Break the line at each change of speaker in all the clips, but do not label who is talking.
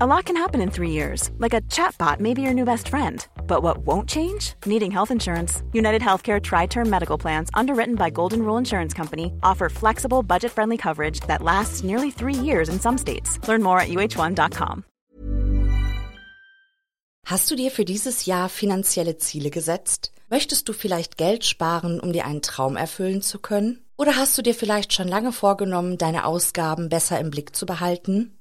A lot can happen in three years. Like a chatbot may be your new best friend. But what won't change? Needing health insurance. United Healthcare Tri-Term Medical Plans, underwritten by Golden Rule Insurance Company, offer flexible, budget-friendly coverage that lasts nearly three years in some states. Learn more at uh1.com.
Hast du dir für dieses Jahr finanzielle Ziele gesetzt? Möchtest du vielleicht Geld sparen, um dir einen Traum erfüllen zu können? Oder hast du dir vielleicht schon lange vorgenommen, deine Ausgaben besser im Blick zu behalten?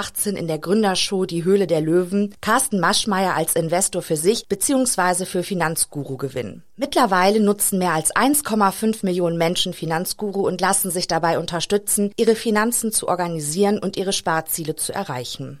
2018 in der Gründershow Die Höhle der Löwen Carsten Maschmeyer als Investor für sich bzw. für Finanzguru gewinnen. Mittlerweile nutzen mehr als 1,5 Millionen Menschen Finanzguru und lassen sich dabei unterstützen, ihre Finanzen zu organisieren und ihre Sparziele zu erreichen.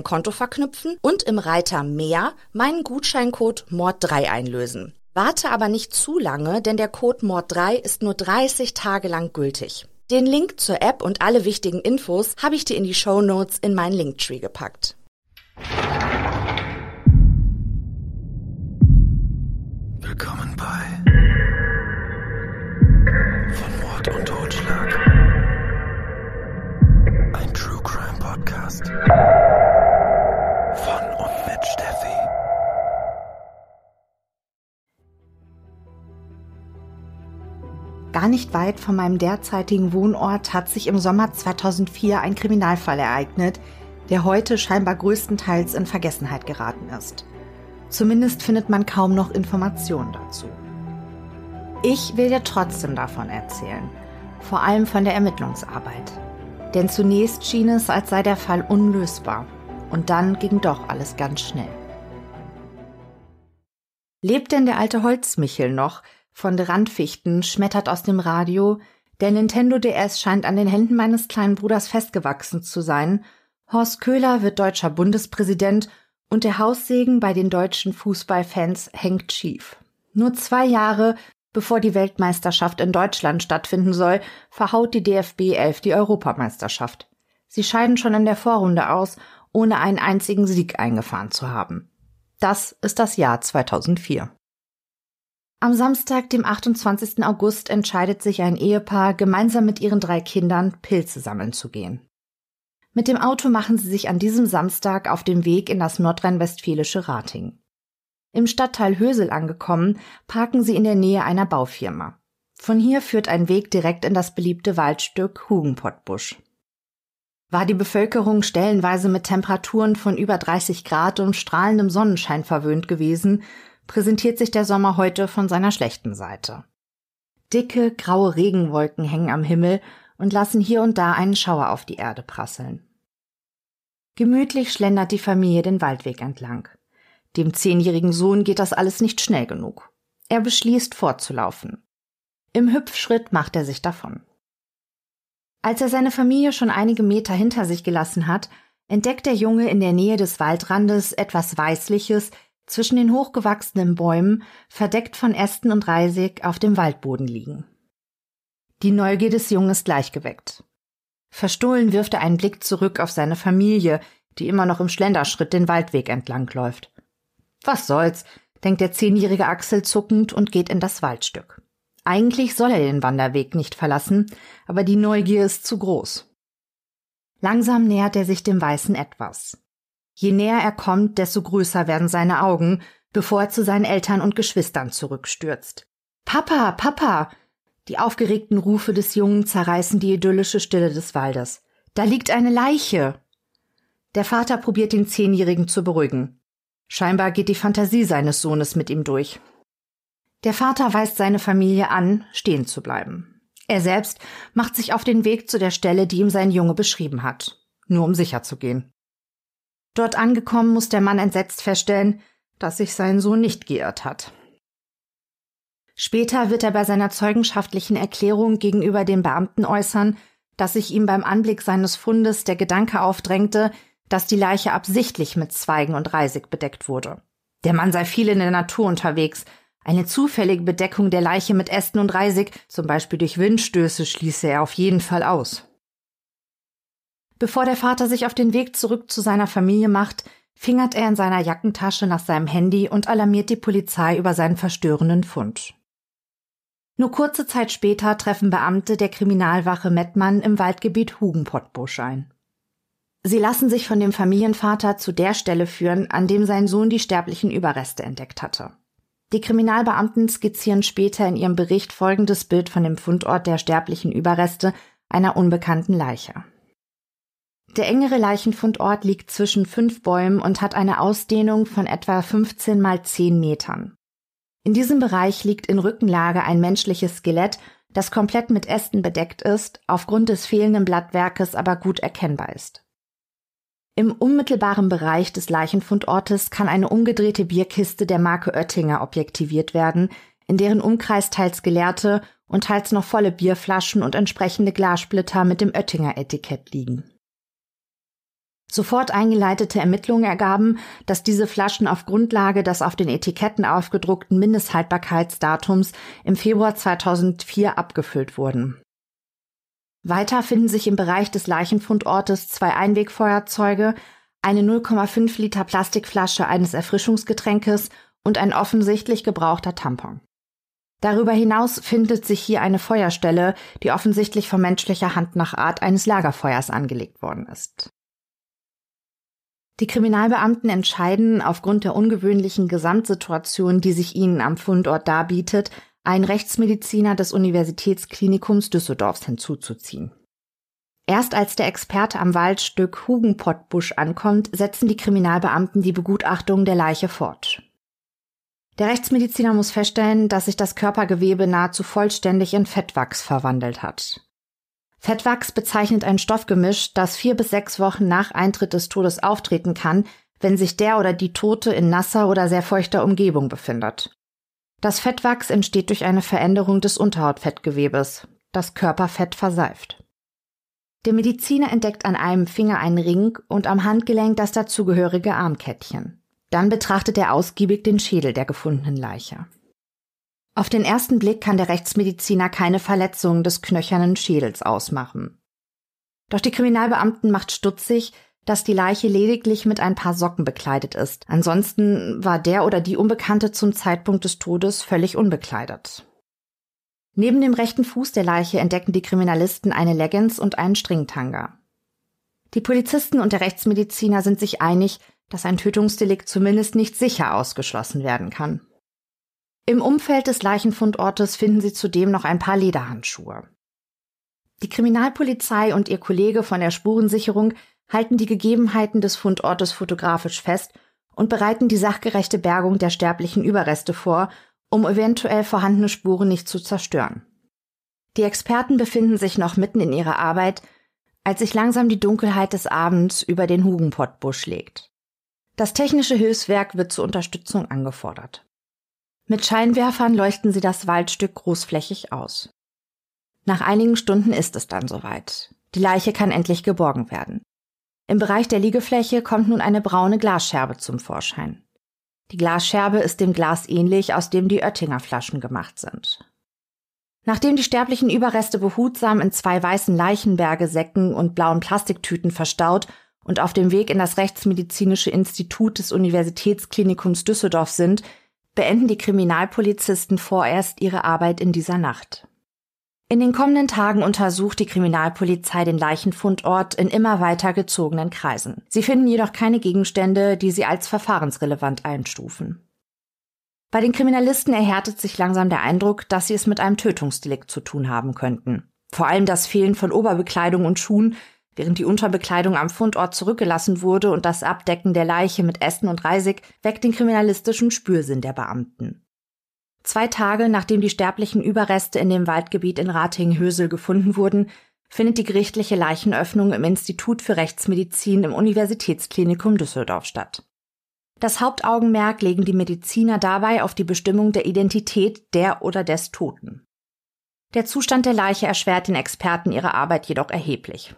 Konto verknüpfen und im Reiter Mehr meinen Gutscheincode MORD3 einlösen. Warte aber nicht zu lange, denn der Code MORD3 ist nur 30 Tage lang gültig. Den Link zur App und alle wichtigen Infos habe ich dir in die Show Notes in meinen Linktree gepackt.
Willkommen bei Von Mord und Totschlag. Ein True Crime Podcast.
Gar nicht weit von meinem derzeitigen Wohnort hat sich im Sommer 2004 ein Kriminalfall ereignet, der heute scheinbar größtenteils in Vergessenheit geraten ist. Zumindest findet man kaum noch Informationen dazu. Ich will dir trotzdem davon erzählen, vor allem von der Ermittlungsarbeit. Denn zunächst schien es, als sei der Fall unlösbar, und dann ging doch alles ganz schnell. Lebt denn der alte Holzmichel noch, von Randfichten schmettert aus dem Radio, der Nintendo DS scheint an den Händen meines kleinen Bruders festgewachsen zu sein, Horst Köhler wird deutscher Bundespräsident und der Haussegen bei den deutschen Fußballfans hängt schief. Nur zwei Jahre bevor die Weltmeisterschaft in Deutschland stattfinden soll, verhaut die DFB 11 die Europameisterschaft. Sie scheiden schon in der Vorrunde aus, ohne einen einzigen Sieg eingefahren zu haben. Das ist das Jahr 2004. Am Samstag, dem 28. August, entscheidet sich ein Ehepaar, gemeinsam mit ihren drei Kindern Pilze sammeln zu gehen. Mit dem Auto machen sie sich an diesem Samstag auf dem Weg in das nordrhein-westfälische Rating. Im Stadtteil Hösel angekommen, parken sie in der Nähe einer Baufirma. Von hier führt ein Weg direkt in das beliebte Waldstück Hugenpottbusch. War die Bevölkerung stellenweise mit Temperaturen von über 30 Grad und strahlendem Sonnenschein verwöhnt gewesen, präsentiert sich der Sommer heute von seiner schlechten Seite. Dicke, graue Regenwolken hängen am Himmel und lassen hier und da einen Schauer auf die Erde prasseln. Gemütlich schlendert die Familie den Waldweg entlang. Dem zehnjährigen Sohn geht das alles nicht schnell genug. Er beschließt, fortzulaufen. Im Hüpfschritt macht er sich davon. Als er seine Familie schon einige Meter hinter sich gelassen hat, entdeckt der Junge in der Nähe des Waldrandes etwas Weißliches zwischen den hochgewachsenen Bäumen, verdeckt von Ästen und Reisig, auf dem Waldboden liegen. Die Neugier des Jungen ist gleich geweckt. Verstohlen wirft er einen Blick zurück auf seine Familie, die immer noch im Schlenderschritt den Waldweg entlang läuft. Was soll's, denkt der zehnjährige Axel zuckend und geht in das Waldstück. Eigentlich soll er den Wanderweg nicht verlassen, aber die Neugier ist zu groß. Langsam nähert er sich dem weißen Etwas. Je näher er kommt, desto größer werden seine Augen, bevor er zu seinen Eltern und Geschwistern zurückstürzt. Papa, Papa! Die aufgeregten Rufe des Jungen zerreißen die idyllische Stille des Waldes. Da liegt eine Leiche! Der Vater probiert den Zehnjährigen zu beruhigen. Scheinbar geht die Fantasie seines Sohnes mit ihm durch. Der Vater weist seine Familie an, stehen zu bleiben. Er selbst macht sich auf den Weg zu der Stelle, die ihm sein Junge beschrieben hat, nur um sicher zu gehen. Dort angekommen muss der Mann entsetzt feststellen, dass sich sein Sohn nicht geirrt hat. Später wird er bei seiner zeugenschaftlichen Erklärung gegenüber den Beamten äußern, dass sich ihm beim Anblick seines Fundes der Gedanke aufdrängte, dass die Leiche absichtlich mit Zweigen und Reisig bedeckt wurde. Der Mann sei viel in der Natur unterwegs. Eine zufällige Bedeckung der Leiche mit Ästen und Reisig, zum Beispiel durch Windstöße, schließe er auf jeden Fall aus. Bevor der Vater sich auf den Weg zurück zu seiner Familie macht, fingert er in seiner Jackentasche nach seinem Handy und alarmiert die Polizei über seinen verstörenden Fund. Nur kurze Zeit später treffen Beamte der Kriminalwache Mettmann im Waldgebiet Hugenpottbusch ein. Sie lassen sich von dem Familienvater zu der Stelle führen, an dem sein Sohn die sterblichen Überreste entdeckt hatte. Die Kriminalbeamten skizzieren später in ihrem Bericht folgendes Bild von dem Fundort der sterblichen Überreste einer unbekannten Leiche. Der engere Leichenfundort liegt zwischen fünf Bäumen und hat eine Ausdehnung von etwa 15 mal 10 Metern. In diesem Bereich liegt in Rückenlage ein menschliches Skelett, das komplett mit Ästen bedeckt ist, aufgrund des fehlenden Blattwerkes aber gut erkennbar ist. Im unmittelbaren Bereich des Leichenfundortes kann eine umgedrehte Bierkiste der Marke Oettinger objektiviert werden, in deren Umkreis teils geleerte und teils noch volle Bierflaschen und entsprechende Glassplitter mit dem Oettinger Etikett liegen. Sofort eingeleitete Ermittlungen ergaben, dass diese Flaschen auf Grundlage des auf den Etiketten aufgedruckten Mindesthaltbarkeitsdatums im Februar 2004 abgefüllt wurden. Weiter finden sich im Bereich des Leichenfundortes zwei Einwegfeuerzeuge, eine 0,5 Liter Plastikflasche eines Erfrischungsgetränkes und ein offensichtlich gebrauchter Tampon. Darüber hinaus findet sich hier eine Feuerstelle, die offensichtlich von menschlicher Hand nach Art eines Lagerfeuers angelegt worden ist. Die Kriminalbeamten entscheiden aufgrund der ungewöhnlichen Gesamtsituation, die sich ihnen am Fundort darbietet, einen Rechtsmediziner des Universitätsklinikums Düsseldorfs hinzuzuziehen. Erst als der Experte am Waldstück Hugenpottbusch ankommt, setzen die Kriminalbeamten die Begutachtung der Leiche fort. Der Rechtsmediziner muss feststellen, dass sich das Körpergewebe nahezu vollständig in Fettwachs verwandelt hat. Fettwachs bezeichnet ein Stoffgemisch, das vier bis sechs Wochen nach Eintritt des Todes auftreten kann, wenn sich der oder die Tote in nasser oder sehr feuchter Umgebung befindet. Das Fettwachs entsteht durch eine Veränderung des Unterhautfettgewebes. Das Körperfett verseift. Der Mediziner entdeckt an einem Finger einen Ring und am Handgelenk das dazugehörige Armkettchen. Dann betrachtet er ausgiebig den Schädel der gefundenen Leiche. Auf den ersten Blick kann der Rechtsmediziner keine Verletzung des knöchernen Schädels ausmachen. Doch die Kriminalbeamten macht stutzig, dass die Leiche lediglich mit ein paar Socken bekleidet ist. Ansonsten war der oder die Unbekannte zum Zeitpunkt des Todes völlig unbekleidet. Neben dem rechten Fuß der Leiche entdecken die Kriminalisten eine Leggings und einen Stringtanga. Die Polizisten und der Rechtsmediziner sind sich einig, dass ein Tötungsdelikt zumindest nicht sicher ausgeschlossen werden kann. Im Umfeld des Leichenfundortes finden sie zudem noch ein paar Lederhandschuhe. Die Kriminalpolizei und ihr Kollege von der Spurensicherung halten die Gegebenheiten des Fundortes fotografisch fest und bereiten die sachgerechte Bergung der sterblichen Überreste vor, um eventuell vorhandene Spuren nicht zu zerstören. Die Experten befinden sich noch mitten in ihrer Arbeit, als sich langsam die Dunkelheit des Abends über den Hugenpottbusch legt. Das technische Hilfswerk wird zur Unterstützung angefordert. Mit Scheinwerfern leuchten sie das Waldstück großflächig aus. Nach einigen Stunden ist es dann soweit. Die Leiche kann endlich geborgen werden. Im Bereich der Liegefläche kommt nun eine braune Glasscherbe zum Vorschein. Die Glasscherbe ist dem Glas ähnlich, aus dem die Oettinger Flaschen gemacht sind. Nachdem die sterblichen Überreste behutsam in zwei weißen Leichenberge-Säcken und blauen Plastiktüten verstaut und auf dem Weg in das Rechtsmedizinische Institut des Universitätsklinikums Düsseldorf sind, beenden die Kriminalpolizisten vorerst ihre Arbeit in dieser Nacht. In den kommenden Tagen untersucht die Kriminalpolizei den Leichenfundort in immer weiter gezogenen Kreisen. Sie finden jedoch keine Gegenstände, die sie als verfahrensrelevant einstufen. Bei den Kriminalisten erhärtet sich langsam der Eindruck, dass sie es mit einem Tötungsdelikt zu tun haben könnten. Vor allem das Fehlen von Oberbekleidung und Schuhen, während die Unterbekleidung am Fundort zurückgelassen wurde und das Abdecken der Leiche mit Ästen und Reisig weckt den kriminalistischen Spürsinn der Beamten. Zwei Tage nachdem die sterblichen Überreste in dem Waldgebiet in Ratingen-Hösel gefunden wurden, findet die gerichtliche Leichenöffnung im Institut für Rechtsmedizin im Universitätsklinikum Düsseldorf statt. Das Hauptaugenmerk legen die Mediziner dabei auf die Bestimmung der Identität der oder des Toten. Der Zustand der Leiche erschwert den Experten ihre Arbeit jedoch erheblich.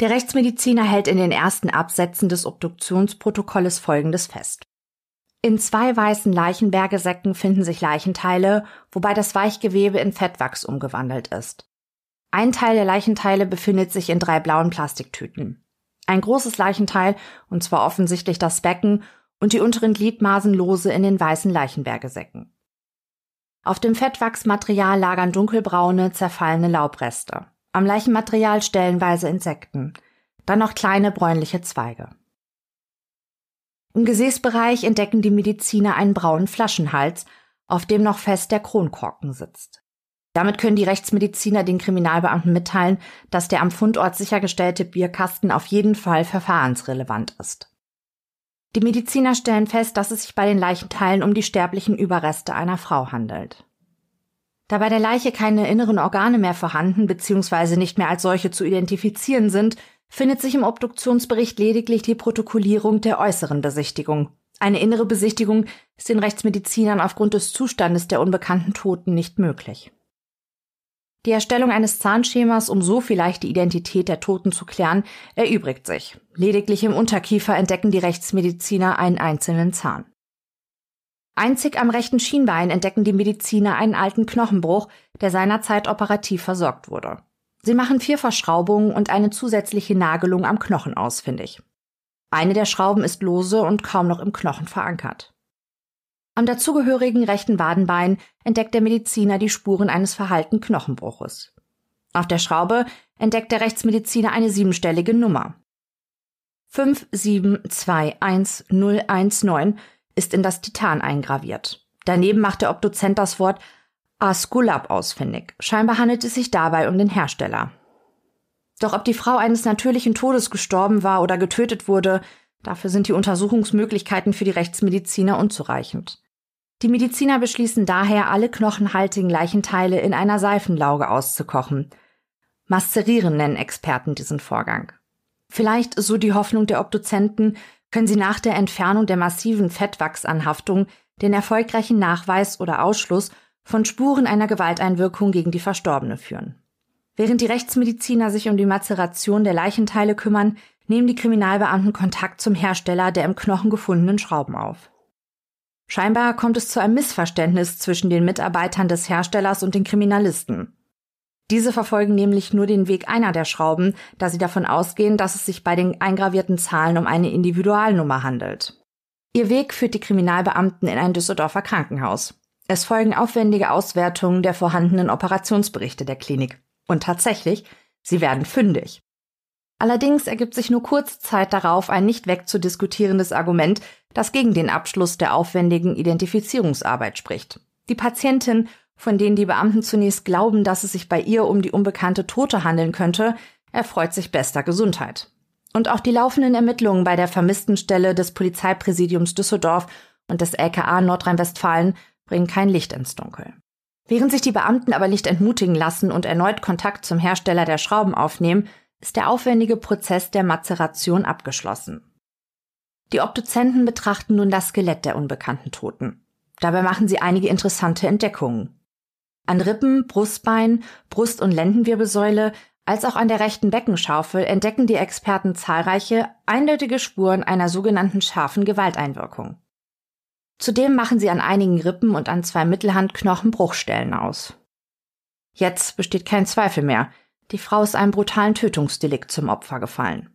Der Rechtsmediziner hält in den ersten Absätzen des Obduktionsprotokolles Folgendes fest. In zwei weißen Leichenbergesäcken finden sich Leichenteile, wobei das Weichgewebe in Fettwachs umgewandelt ist. Ein Teil der Leichenteile befindet sich in drei blauen Plastiktüten. Ein großes Leichenteil, und zwar offensichtlich das Becken, und die unteren Gliedmaßen lose in den weißen Leichenbergesäcken. Auf dem Fettwachsmaterial lagern dunkelbraune, zerfallene Laubreste. Am Leichenmaterial stellenweise Insekten. Dann noch kleine bräunliche Zweige. Im Gesäßbereich entdecken die Mediziner einen braunen Flaschenhals, auf dem noch fest der Kronkorken sitzt. Damit können die Rechtsmediziner den Kriminalbeamten mitteilen, dass der am Fundort sichergestellte Bierkasten auf jeden Fall verfahrensrelevant ist. Die Mediziner stellen fest, dass es sich bei den Leichenteilen um die sterblichen Überreste einer Frau handelt. Da bei der Leiche keine inneren Organe mehr vorhanden bzw. nicht mehr als solche zu identifizieren sind, findet sich im Obduktionsbericht lediglich die Protokollierung der äußeren Besichtigung. Eine innere Besichtigung ist den Rechtsmedizinern aufgrund des Zustandes der unbekannten Toten nicht möglich. Die Erstellung eines Zahnschemas, um so vielleicht die Identität der Toten zu klären, erübrigt sich. Lediglich im Unterkiefer entdecken die Rechtsmediziner einen einzelnen Zahn. Einzig am rechten Schienbein entdecken die Mediziner einen alten Knochenbruch, der seinerzeit operativ versorgt wurde. Sie machen vier Verschraubungen und eine zusätzliche Nagelung am Knochen ausfindig. Eine der Schrauben ist lose und kaum noch im Knochen verankert. Am dazugehörigen rechten Wadenbein entdeckt der Mediziner die Spuren eines verhalten Knochenbruches. Auf der Schraube entdeckt der Rechtsmediziner eine siebenstellige Nummer. 5721019 ist in das Titan eingraviert. Daneben macht der Obduzent das Wort Asculap ausfindig. Scheinbar handelt es sich dabei um den Hersteller. Doch ob die Frau eines natürlichen Todes gestorben war oder getötet wurde, dafür sind die Untersuchungsmöglichkeiten für die Rechtsmediziner unzureichend. Die Mediziner beschließen daher, alle knochenhaltigen Leichenteile in einer Seifenlauge auszukochen. Maszerieren nennen Experten diesen Vorgang. Vielleicht, so die Hoffnung der Obduzenten, können sie nach der Entfernung der massiven Fettwachsanhaftung den erfolgreichen Nachweis oder Ausschluss von Spuren einer Gewalteinwirkung gegen die Verstorbene führen. Während die Rechtsmediziner sich um die Mazeration der Leichenteile kümmern, nehmen die Kriminalbeamten Kontakt zum Hersteller der im Knochen gefundenen Schrauben auf. Scheinbar kommt es zu einem Missverständnis zwischen den Mitarbeitern des Herstellers und den Kriminalisten. Diese verfolgen nämlich nur den Weg einer der Schrauben, da sie davon ausgehen, dass es sich bei den eingravierten Zahlen um eine Individualnummer handelt. Ihr Weg führt die Kriminalbeamten in ein Düsseldorfer Krankenhaus. Es folgen aufwendige Auswertungen der vorhandenen Operationsberichte der Klinik. Und tatsächlich, sie werden fündig. Allerdings ergibt sich nur kurze Zeit darauf ein nicht wegzudiskutierendes Argument, das gegen den Abschluss der aufwendigen Identifizierungsarbeit spricht. Die Patientin, von denen die Beamten zunächst glauben, dass es sich bei ihr um die unbekannte Tote handeln könnte, erfreut sich bester Gesundheit. Und auch die laufenden Ermittlungen bei der Vermisstenstelle des Polizeipräsidiums Düsseldorf und des LKA Nordrhein-Westfalen bringen kein Licht ins Dunkel. Während sich die Beamten aber nicht entmutigen lassen und erneut Kontakt zum Hersteller der Schrauben aufnehmen, ist der aufwendige Prozess der Mazeration abgeschlossen. Die Obduzenten betrachten nun das Skelett der unbekannten Toten. Dabei machen sie einige interessante Entdeckungen. An Rippen, Brustbein, Brust- und Lendenwirbelsäule als auch an der rechten Beckenschaufel entdecken die Experten zahlreiche, eindeutige Spuren einer sogenannten scharfen Gewalteinwirkung. Zudem machen sie an einigen Rippen und an zwei Mittelhandknochen Bruchstellen aus. Jetzt besteht kein Zweifel mehr, die Frau ist einem brutalen Tötungsdelikt zum Opfer gefallen.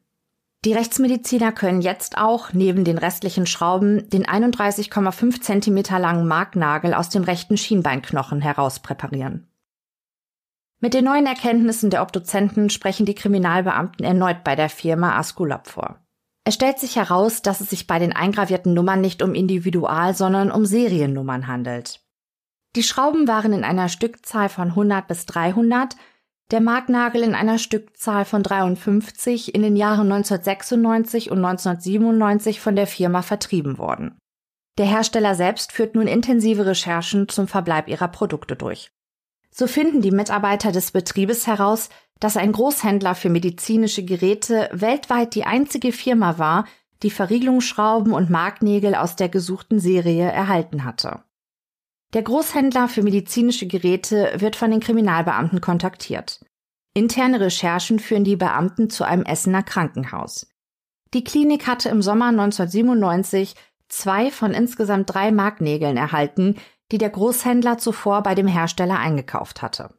Die Rechtsmediziner können jetzt auch neben den restlichen Schrauben den 31,5 cm langen Marknagel aus dem rechten Schienbeinknochen herauspräparieren. Mit den neuen Erkenntnissen der Obduzenten sprechen die Kriminalbeamten erneut bei der Firma Asculap vor. Es stellt sich heraus, dass es sich bei den eingravierten Nummern nicht um Individual, sondern um Seriennummern handelt. Die Schrauben waren in einer Stückzahl von 100 bis 300 der Marknagel in einer Stückzahl von 53 in den Jahren 1996 und 1997 von der Firma vertrieben worden. Der Hersteller selbst führt nun intensive Recherchen zum Verbleib ihrer Produkte durch. So finden die Mitarbeiter des Betriebes heraus, dass ein Großhändler für medizinische Geräte weltweit die einzige Firma war, die Verriegelungsschrauben und Marknägel aus der gesuchten Serie erhalten hatte. Der Großhändler für medizinische Geräte wird von den Kriminalbeamten kontaktiert. Interne Recherchen führen die Beamten zu einem Essener Krankenhaus. Die Klinik hatte im Sommer 1997 zwei von insgesamt drei Marknägeln erhalten, die der Großhändler zuvor bei dem Hersteller eingekauft hatte.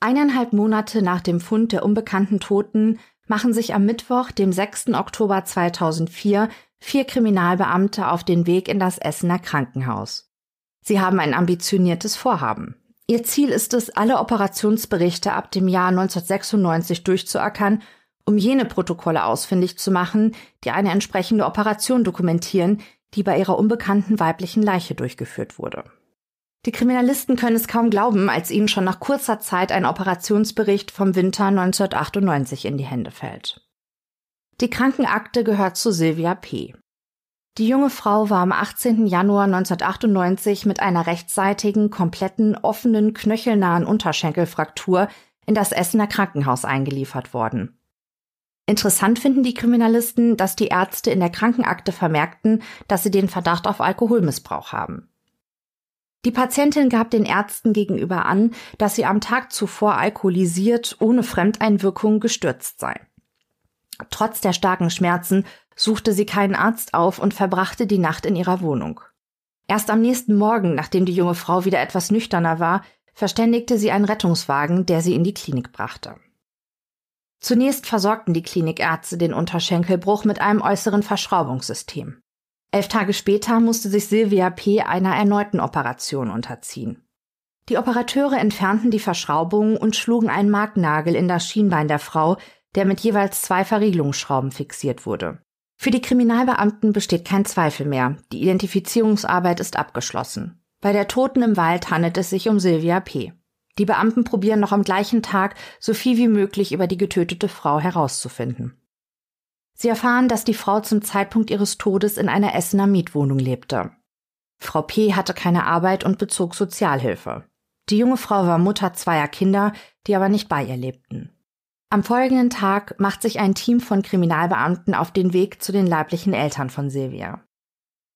Eineinhalb Monate nach dem Fund der unbekannten Toten machen sich am Mittwoch, dem 6. Oktober 2004, vier Kriminalbeamte auf den Weg in das Essener Krankenhaus. Sie haben ein ambitioniertes Vorhaben. Ihr Ziel ist es, alle Operationsberichte ab dem Jahr 1996 durchzuackern, um jene Protokolle ausfindig zu machen, die eine entsprechende Operation dokumentieren, die bei ihrer unbekannten weiblichen Leiche durchgeführt wurde. Die Kriminalisten können es kaum glauben, als ihnen schon nach kurzer Zeit ein Operationsbericht vom Winter 1998 in die Hände fällt. Die Krankenakte gehört zu Sylvia P. Die junge Frau war am 18. Januar 1998 mit einer rechtsseitigen, kompletten, offenen, knöchelnahen Unterschenkelfraktur in das Essener Krankenhaus eingeliefert worden. Interessant finden die Kriminalisten, dass die Ärzte in der Krankenakte vermerkten, dass sie den Verdacht auf Alkoholmissbrauch haben. Die Patientin gab den Ärzten gegenüber an, dass sie am Tag zuvor alkoholisiert, ohne Fremdeinwirkung gestürzt sei. Trotz der starken Schmerzen suchte sie keinen Arzt auf und verbrachte die Nacht in ihrer Wohnung. Erst am nächsten Morgen, nachdem die junge Frau wieder etwas nüchterner war, verständigte sie einen Rettungswagen, der sie in die Klinik brachte. Zunächst versorgten die Klinikärzte den Unterschenkelbruch mit einem äußeren Verschraubungssystem. Elf Tage später musste sich Silvia P. einer erneuten Operation unterziehen. Die Operateure entfernten die Verschraubung und schlugen einen Marknagel in das Schienbein der Frau, der mit jeweils zwei Verriegelungsschrauben fixiert wurde. Für die Kriminalbeamten besteht kein Zweifel mehr. Die Identifizierungsarbeit ist abgeschlossen. Bei der Toten im Wald handelt es sich um Sylvia P. Die Beamten probieren noch am gleichen Tag so viel wie möglich über die getötete Frau herauszufinden. Sie erfahren, dass die Frau zum Zeitpunkt ihres Todes in einer Essener Mietwohnung lebte. Frau P. hatte keine Arbeit und bezog Sozialhilfe. Die junge Frau war Mutter zweier Kinder, die aber nicht bei ihr lebten. Am folgenden Tag macht sich ein Team von Kriminalbeamten auf den Weg zu den leiblichen Eltern von Silvia.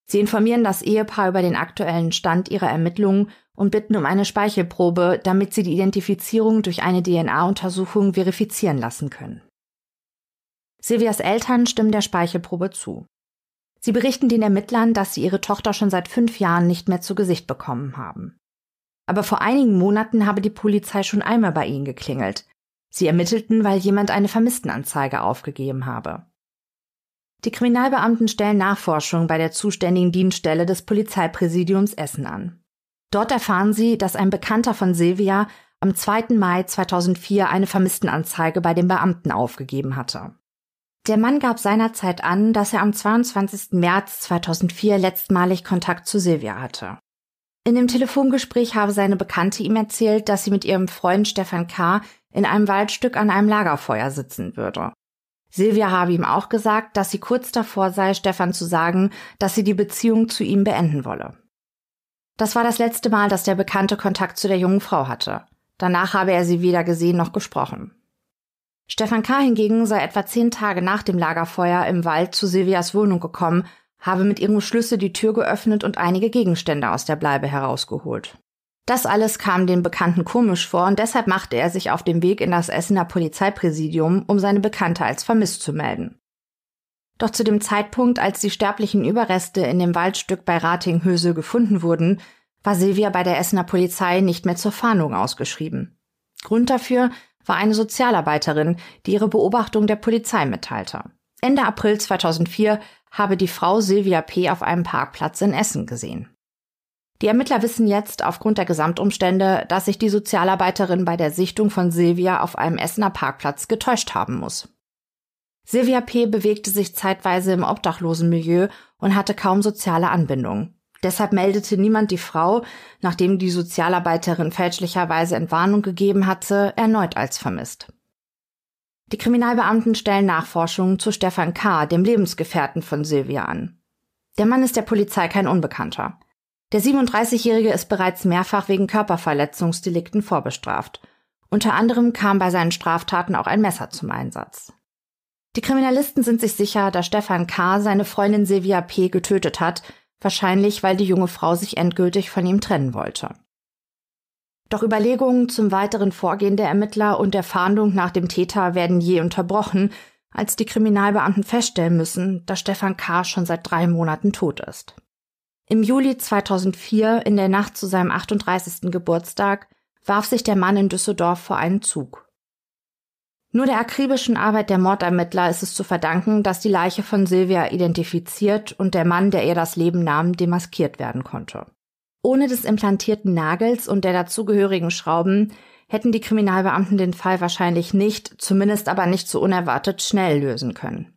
Sie informieren das Ehepaar über den aktuellen Stand ihrer Ermittlungen und bitten um eine Speichelprobe, damit sie die Identifizierung durch eine DNA-Untersuchung verifizieren lassen können. Silvias Eltern stimmen der Speichelprobe zu. Sie berichten den Ermittlern, dass sie ihre Tochter schon seit fünf Jahren nicht mehr zu Gesicht bekommen haben. Aber vor einigen Monaten habe die Polizei schon einmal bei ihnen geklingelt, Sie ermittelten, weil jemand eine Vermisstenanzeige aufgegeben habe. Die Kriminalbeamten stellen Nachforschungen bei der zuständigen Dienststelle des Polizeipräsidiums Essen an. Dort erfahren sie, dass ein Bekannter von Silvia am 2. Mai 2004 eine Vermisstenanzeige bei den Beamten aufgegeben hatte. Der Mann gab seinerzeit an, dass er am 22. März 2004 letztmalig Kontakt zu Silvia hatte. In dem Telefongespräch habe seine Bekannte ihm erzählt, dass sie mit ihrem Freund Stefan K in einem Waldstück an einem Lagerfeuer sitzen würde. Silvia habe ihm auch gesagt, dass sie kurz davor sei, Stefan zu sagen, dass sie die Beziehung zu ihm beenden wolle. Das war das letzte Mal, dass der Bekannte Kontakt zu der jungen Frau hatte. Danach habe er sie weder gesehen noch gesprochen. Stefan K. hingegen sei etwa zehn Tage nach dem Lagerfeuer im Wald zu Silvias Wohnung gekommen, habe mit ihrem Schlüssel die Tür geöffnet und einige Gegenstände aus der Bleibe herausgeholt. Das alles kam den Bekannten komisch vor und deshalb machte er sich auf den Weg in das Essener Polizeipräsidium, um seine Bekannte als vermisst zu melden. Doch zu dem Zeitpunkt, als die sterblichen Überreste in dem Waldstück bei Ratinghösel gefunden wurden, war Silvia bei der Essener Polizei nicht mehr zur Fahndung ausgeschrieben. Grund dafür war eine Sozialarbeiterin, die ihre Beobachtung der Polizei mitteilte. Ende April 2004 habe die Frau Silvia P. auf einem Parkplatz in Essen gesehen. Die Ermittler wissen jetzt aufgrund der Gesamtumstände, dass sich die Sozialarbeiterin bei der Sichtung von Silvia auf einem Essener Parkplatz getäuscht haben muss. Silvia P. bewegte sich zeitweise im Obdachlosenmilieu und hatte kaum soziale Anbindung. Deshalb meldete niemand die Frau, nachdem die Sozialarbeiterin fälschlicherweise Entwarnung gegeben hatte, erneut als vermisst. Die Kriminalbeamten stellen Nachforschungen zu Stefan K., dem Lebensgefährten von Silvia, an. Der Mann ist der Polizei kein Unbekannter. Der 37-Jährige ist bereits mehrfach wegen Körperverletzungsdelikten vorbestraft. Unter anderem kam bei seinen Straftaten auch ein Messer zum Einsatz. Die Kriminalisten sind sich sicher, dass Stefan K. seine Freundin Silvia P. getötet hat, wahrscheinlich weil die junge Frau sich endgültig von ihm trennen wollte. Doch Überlegungen zum weiteren Vorgehen der Ermittler und der Fahndung nach dem Täter werden je unterbrochen, als die Kriminalbeamten feststellen müssen, dass Stefan K. schon seit drei Monaten tot ist. Im Juli 2004, in der Nacht zu seinem 38. Geburtstag, warf sich der Mann in Düsseldorf vor einen Zug. Nur der akribischen Arbeit der Mordermittler ist es zu verdanken, dass die Leiche von Silvia identifiziert und der Mann, der ihr das Leben nahm, demaskiert werden konnte. Ohne des implantierten Nagels und der dazugehörigen Schrauben hätten die Kriminalbeamten den Fall wahrscheinlich nicht, zumindest aber nicht so unerwartet schnell lösen können.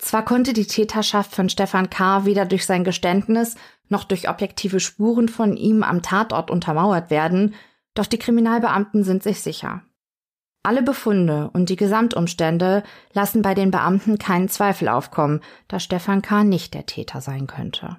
Zwar konnte die Täterschaft von Stefan K. weder durch sein Geständnis noch durch objektive Spuren von ihm am Tatort untermauert werden, doch die Kriminalbeamten sind sich sicher. Alle Befunde und die Gesamtumstände lassen bei den Beamten keinen Zweifel aufkommen, dass Stefan K. nicht der Täter sein könnte.